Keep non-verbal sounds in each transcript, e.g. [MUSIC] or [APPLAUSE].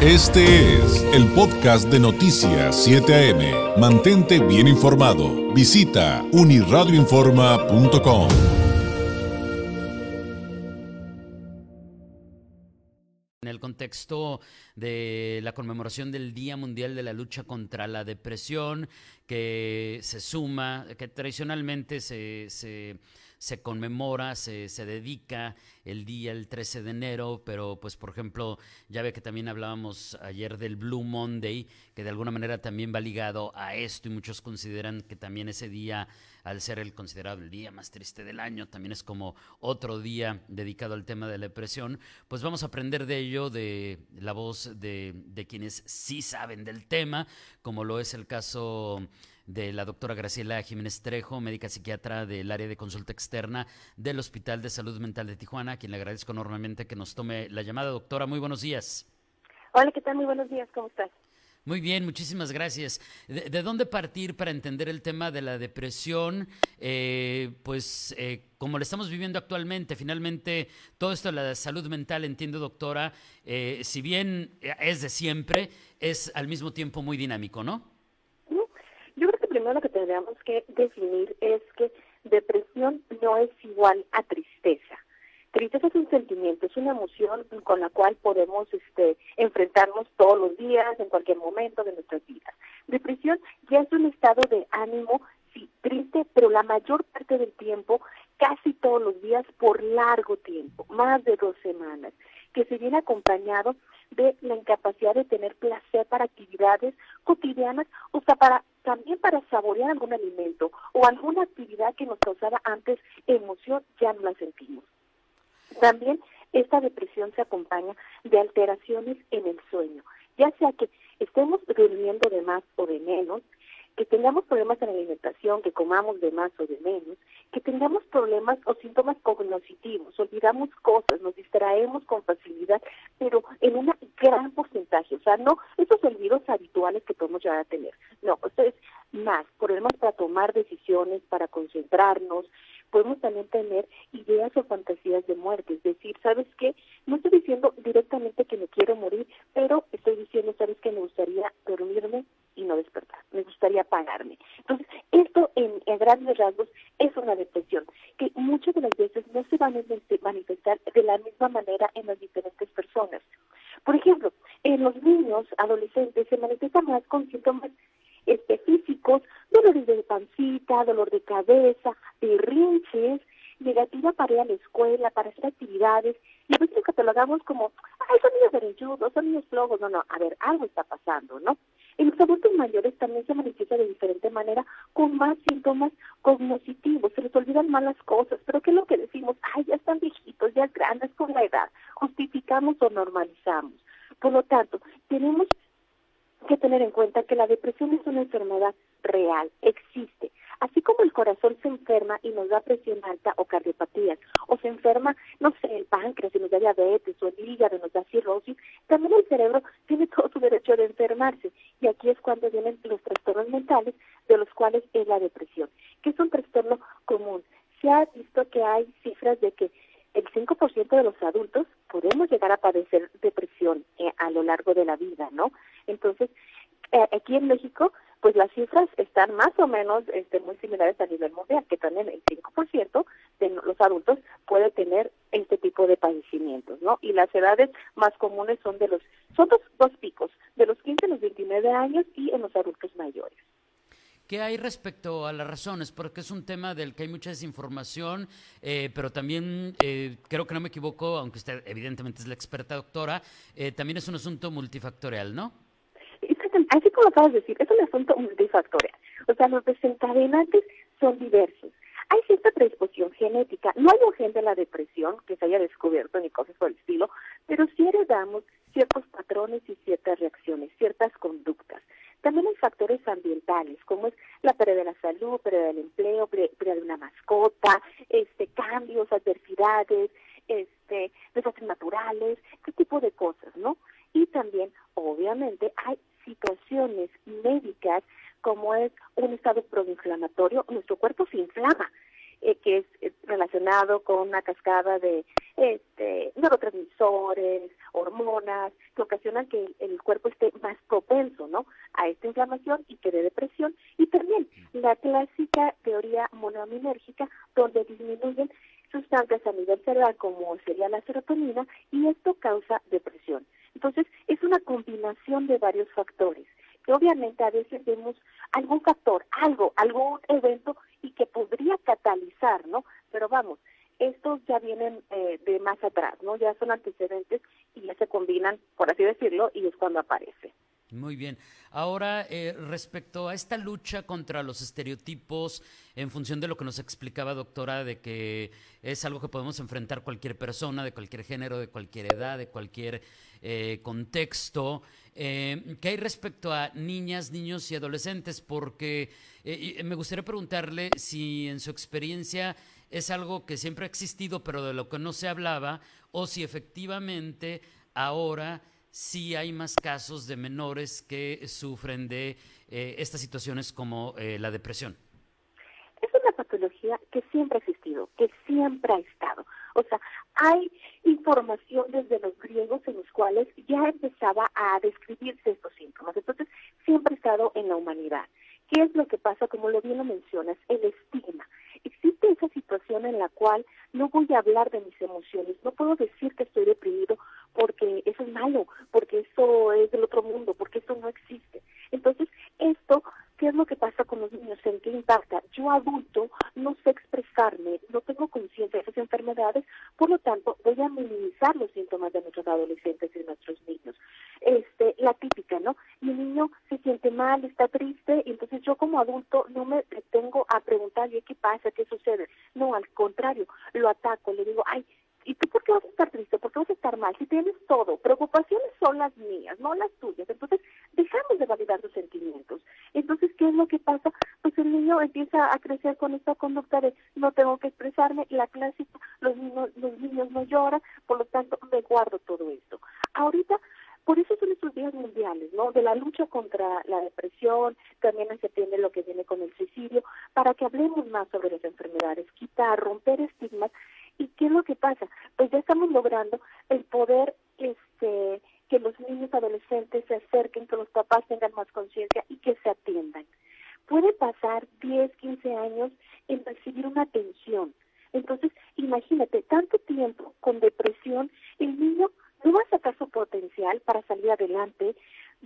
Este es el podcast de Noticias 7 AM. Mantente bien informado. Visita uniradioinforma.com. En el contexto de la conmemoración del Día Mundial de la Lucha contra la Depresión, que se suma, que tradicionalmente se, se se conmemora, se, se, dedica el día el 13 de enero, pero pues por ejemplo, ya ve que también hablábamos ayer del Blue Monday, que de alguna manera también va ligado a esto y muchos consideran que también ese día, al ser el considerado el día más triste del año, también es como otro día dedicado al tema de la depresión, pues vamos a aprender de ello, de la voz de, de quienes sí saben del tema, como lo es el caso de la doctora Graciela Jiménez Trejo, médica psiquiatra del área de consulta externa del Hospital de Salud Mental de Tijuana, a quien le agradezco enormemente que nos tome la llamada. Doctora, muy buenos días. Hola, ¿qué tal? Muy buenos días, ¿cómo estás? Muy bien, muchísimas gracias. ¿De, dónde partir para entender el tema de la depresión? Eh, pues eh, como lo estamos viviendo actualmente, finalmente todo esto de la salud mental, entiendo doctora, eh, si bien es de siempre, es al mismo tiempo muy dinámico, ¿no? Lo que tendríamos que definir es que depresión no es igual a tristeza. Tristeza es un sentimiento, es una emoción con la cual podemos este, enfrentarnos todos los días, en cualquier momento de nuestras vidas. Depresión ya es un estado de ánimo, sí, triste, pero la mayor parte del tiempo, casi todos los días, por largo tiempo, más de dos semanas, que se viene acompañado de la incapacidad de tener placer para actividades cotidianas, o sea, para también para saborear algún alimento o alguna actividad que nos causaba antes emoción, ya no la sentimos. También esta depresión se acompaña de alteraciones en el sueño, ya sea que estemos durmiendo de más o de menos, que tengamos problemas en alimentación, que comamos de más o de menos, que tengamos problemas o síntomas cognitivos, olvidamos cosas, nos distraemos con facilidad, pero en un gran porcentaje, o sea, no esos olvidos habituales que podemos llegar a tener, no, esto es más, problemas para tomar decisiones, para concentrarnos, podemos también tener ideas o fantasías de muerte, es decir, ¿sabes qué? No estoy diciendo directamente que me quiero morir, pero estoy diciendo, ¿sabes qué? Me gustaría dormirme y no despertar, me gustaría apagarme. Entonces, esto en, grandes rasgos es una depresión, que muchas de las veces no se van a manifestar de la misma manera en las diferentes personas. Por ejemplo, en los niños, adolescentes, se manifiesta más con síntomas este, físicos, dolores de pancita, dolor de cabeza, rinches, negativa para ir a la escuela, para hacer actividades, y a veces lo catalogamos como, ay, son niños berrilludos, son niños flojos, no, no, a ver, algo está pasando, ¿no? Los adultos mayores también se manifiesta de diferente manera, con más síntomas cognitivos, se les olvidan malas cosas, pero ¿qué es lo que decimos? Ay, ya están viejitos, ya grandes con la edad, justificamos o normalizamos. Por lo tanto, tenemos que tener en cuenta que la depresión es una enfermedad real, existe. Así como el corazón se enferma y nos da presión alta o cardiopatías, o se enferma, no sé, el páncreas y nos da diabetes, o el hígado y nos da cirrosis, también el cerebro [LAUGHS] tiene todo su derecho de enfermarse. Y aquí es cuando vienen los trastornos mentales, de los cuales es la depresión, que es un trastorno común. Se ha visto que hay cifras de que el 5% de los adultos podemos llegar a padecer depresión eh, a lo largo de la vida, ¿no? Entonces, eh, aquí en México, pues las cifras están más o menos este, muy similares a nivel mundial, que también el 5% de los adultos puede tener este tipo de padecimientos, ¿no? Y las edades más comunes son de los, son dos, dos picos, de los 15 a los 29 años y en los adultos mayores. ¿Qué hay respecto a las razones? Porque es un tema del que hay mucha desinformación, eh, pero también eh, creo que no me equivoco, aunque usted evidentemente es la experta doctora, eh, también es un asunto multifactorial, ¿no? Así como acabas de decir, es un asunto multifactorial. O sea, los desencadenantes son diversos. Hay cierta predisposición genética. No hay un gen de la depresión que se haya descubierto ni cosas por el estilo, pero sí heredamos ciertos patrones y ciertas reacciones, ciertas conductas. También hay factores ambientales, como es la pérdida de la salud, pérdida del empleo, pérdida de una mascota, este, cambios, adversidades, este, desastres naturales, qué tipo de cosas, ¿no? Y también, obviamente, hay situaciones médicas como es un estado proinflamatorio, nuestro cuerpo se inflama, eh, que es, relacionado con una cascada de este, neurotransmisores, hormonas, hormonas que ocasionan que el, cuerpo esté más propenso, ¿no? A esta inflamación y que dé depresión. Y también la clásica teoría monoaminérgica, donde disminuyen sustancias a nivel cerebral como sería la serotonina y esto causa depresión. Entonces, es una combinación de varios factores que obviamente a veces vemos algún factor, algo, algún evento y que podría catalizar, ¿no? Pero vamos, estos ya vienen eh, de más atrás, ¿no? Ya son antecedentes y ya se combinan, por así decirlo, y es cuando aparece. Muy bien. Ahora, eh, respecto a esta lucha contra los estereotipos, en función de lo que nos explicaba, doctora, de que es algo que podemos enfrentar cualquier persona, de cualquier género, de cualquier edad, de cualquier eh, contexto, eh, ¿qué hay respecto a niñas, niños y adolescentes? Porque me gustaría preguntarle si en su experiencia es algo que siempre ha existido, pero de lo que no se hablaba, o si efectivamente ahora sí hay más casos de menores que sufren de eh, estas situaciones como eh, la depresión. Es una patología que siempre ha existido, que siempre ha estado. O sea, hay información desde los griegos en los cuales ya empezaba a describirse estos síntomas. Entonces, siempre ha estado en la humanidad. ¿Qué es lo que pasa? Como lo bien lo mencionas, el estigma. Existe esa situación en la cual no voy a hablar de mis emociones, no puedo decir que estoy deprimido porque eso es malo, porque eso es del otro mundo, porque eso no existe. Entonces, esto, ¿qué es lo que pasa con los niños? ¿En qué impacta? Yo adulto no sé expresarme, no tengo conciencia de esas enfermedades, por lo tanto, voy a minimizar los síntomas de nuestros adolescentes y de nuestros niños. Este, la típica, ¿no? Mi niño se siente mal, está triste, y entonces yo como adulto no me detengo a preguntarle qué pasa, qué sucede. No, al contrario, lo ataco, le digo, ay, ¿Y tú por qué vas a estar triste? ¿Por qué vas a estar mal? Si tienes todo, preocupaciones son las mías, no las tuyas. Entonces, dejamos de validar tus sentimientos. Entonces, ¿qué es lo que pasa? Pues el niño empieza a crecer con esta conducta de no tengo que expresarme, la clásica, los niños, los niños no lloran, por lo tanto, me guardo todo esto. Ahorita, por eso son estos días mundiales, ¿no? De la lucha contra la depresión, también se atiende lo que viene con el suicidio, para que hablemos más sobre las enfermedades, quitar, romper estigmas ¿Y qué es lo que pasa? Pues ya estamos logrando el poder este que los niños adolescentes se acerquen, que los papás tengan más conciencia y que se atiendan. Puede pasar 10, 15 años en recibir una atención. Entonces, imagínate, tanto tiempo con depresión, el niño no va a sacar su potencial para salir adelante,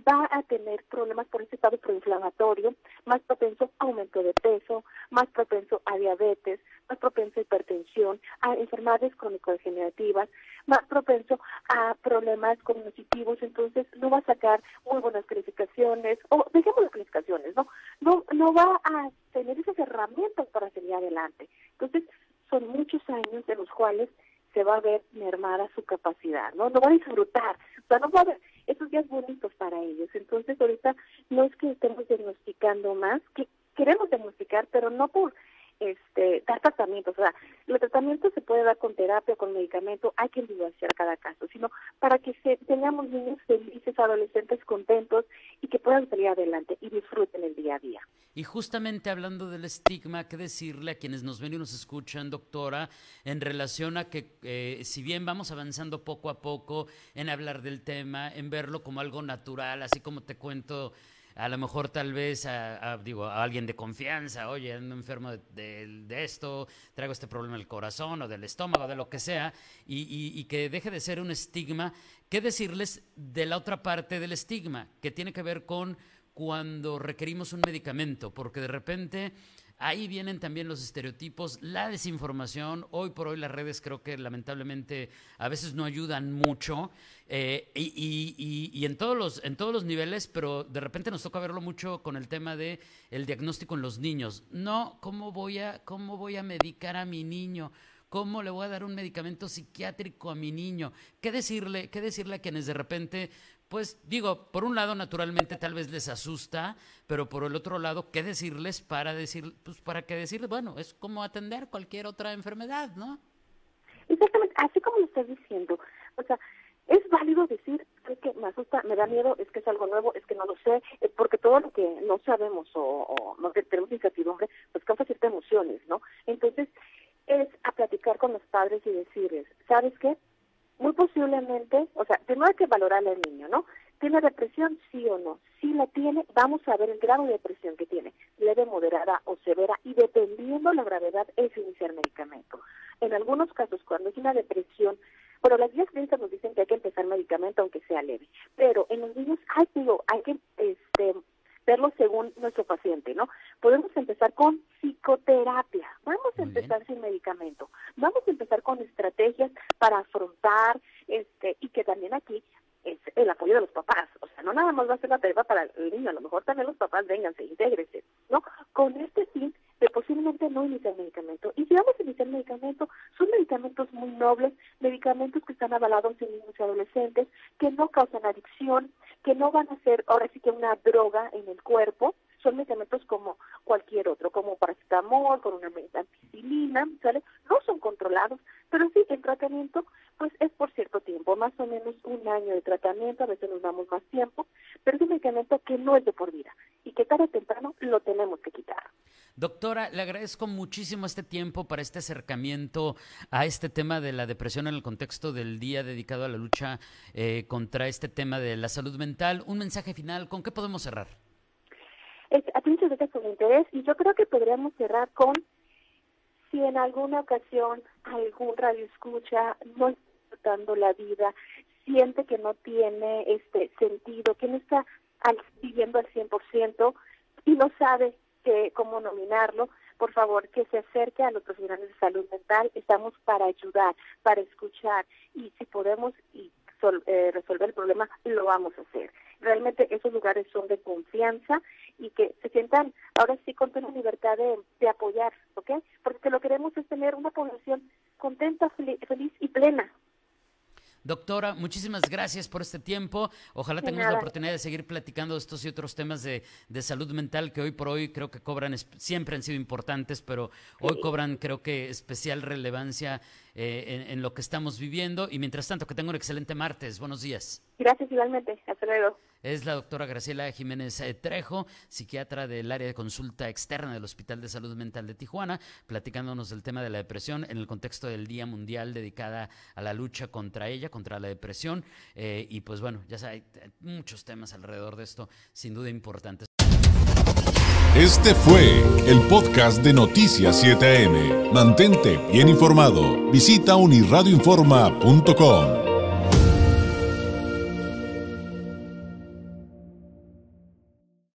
va a tener problemas por ese estado proinflamatorio, más propenso a aumento de peso, más propenso a diabetes, más propenso a hipertensión, a enfermedades crónico-degenerativas, más propenso a problemas cognitivos, entonces no va a sacar muy buenas calificaciones, o dejemos las calificaciones, ¿no? No, no va a tener esas herramientas para seguir adelante. Entonces, son muchos años de los cuales se va a ver mermada su capacidad, ¿no? No va a disfrutar, o sea, no va a ver esos días bonitos para ellos. Entonces, ahorita no es que estemos diagnosticando más, que queremos diagnosticar, pero no por este, dar tratamientos. O sea, el tratamiento se puede dar con terapia, con medicamento, hay que individualizar cada caso, sino para que se, tengamos niños felices, adolescentes contentos y que puedan salir adelante y disfruten el día a día. Y justamente hablando del estigma, ¿qué decirle a quienes nos ven y nos escuchan, doctora, en relación a que eh, si bien vamos avanzando poco a poco en hablar del tema, en verlo como algo natural, así como te cuento a lo mejor tal vez a, digo, a alguien de confianza, oye, ando enfermo de, esto, traigo este problema del corazón o del estómago, de lo que sea, y, y que deje de ser un estigma. ¿Qué decirles de la otra parte del estigma, que tiene que ver con cuando requerimos un medicamento? Porque de repente Ahí vienen también los estereotipos, la desinformación. Hoy por hoy las redes creo que lamentablemente a veces no ayudan mucho eh, y, en, todos los, en todos los niveles, pero de repente nos toca verlo mucho con el tema de el diagnóstico en los niños. No, ¿cómo voy a, cómo voy a medicar a mi niño? ¿Cómo le voy a dar un medicamento psiquiátrico a mi niño? ¿Qué decirle, qué decirle a quienes de repente pues digo, por un lado naturalmente tal vez les asusta, pero por el otro lado, ¿qué decirles para decir, pues para qué decirles, bueno, es como atender cualquier otra enfermedad, ¿no? Exactamente, así como lo estás diciendo, o sea, es válido decir es que me asusta, me da miedo, es que es algo nuevo, es que no lo sé, porque todo lo que no sabemos o, o no tenemos incertidumbre, pues causa ciertas emociones, ¿no? Entonces, es a platicar con los padres y decirles, ¿sabes qué? Muy posiblemente, o sea, primero hay que valorar al niño, ¿no? ¿Tiene depresión? Sí o no. Si la tiene, vamos a ver el grado de depresión que tiene, leve, moderada o severa, y dependiendo la gravedad es iniciar medicamento. En algunos casos, cuando es una depresión, bueno, las guías clínicas nos dicen que hay que empezar medicamento aunque sea leve, pero en los niños hay, digo, hay que este, verlo según nuestro paciente, ¿no? Podemos empezar con psicoterapia, vamos a empezar sin medicamento, vamos a empezar con estrategias para afrontar, este, y que también aquí es el apoyo de los papás. O sea, no nada más va a ser la tarea para el niño, a lo mejor también los papás vénganse, intégrese, ¿no? Con este fin de posiblemente no iniciar medicamento. Y si vamos a iniciar medicamento, son medicamentos muy nobles, medicamentos que están avalados en niños y adolescentes, que no causan adicción, que no van a ser ahora sí que una droga en el cuerpo, son medicamentos como cualquier otro, como paracetamol, con una ampicilina, ¿sale? No son controlados, pero sí el tratamiento pues es por cierto tiempo, más o menos un año de tratamiento, a veces nos damos más tiempo, pero es un medicamento que no es de por vida y que tarde o temprano lo tenemos que quitar. Doctora, le agradezco muchísimo este tiempo para este acercamiento a este tema de la depresión en el contexto del día dedicado a la lucha eh, contra este tema de la salud mental. Un mensaje final, ¿con qué podemos cerrar? muchas gracias por interés y yo creo que podríamos cerrar con si en alguna ocasión algún radio escucha no está disfrutando la vida, siente que no tiene este sentido, que no está al, viviendo al 100% y no sabe que, cómo nominarlo, por favor, que se acerque a los profesionales de salud mental. Estamos para ayudar, para escuchar y si podemos y eh, resolver el problema, lo vamos a hacer. Realmente esos lugares son de confianza y que se sientan ahora sí con toda libertad de, de apoyar, ¿ok? Porque lo que queremos es tener una población contenta, feliz y plena. Doctora, muchísimas gracias por este tiempo. Ojalá tengamos la oportunidad de seguir platicando de estos y otros temas de, salud mental que hoy por hoy creo que cobran, siempre han sido importantes, pero hoy cobran creo que especial relevancia eh, en, lo que estamos viviendo. Y mientras tanto, que tenga un excelente martes. Buenos días. Gracias igualmente. Hasta luego. Es la doctora Graciela Jiménez eh, Trejo, psiquiatra del área de consulta externa del Hospital de Salud Mental de Tijuana, platicándonos del tema de la depresión en el contexto del Día Mundial dedicada a la lucha contra ella, contra la depresión. Eh, y pues bueno, ya hay muchos temas alrededor de esto, sin duda importantes. Este fue el podcast de Noticias 7am. Mantente bien informado. Visita unirradioinforma.com.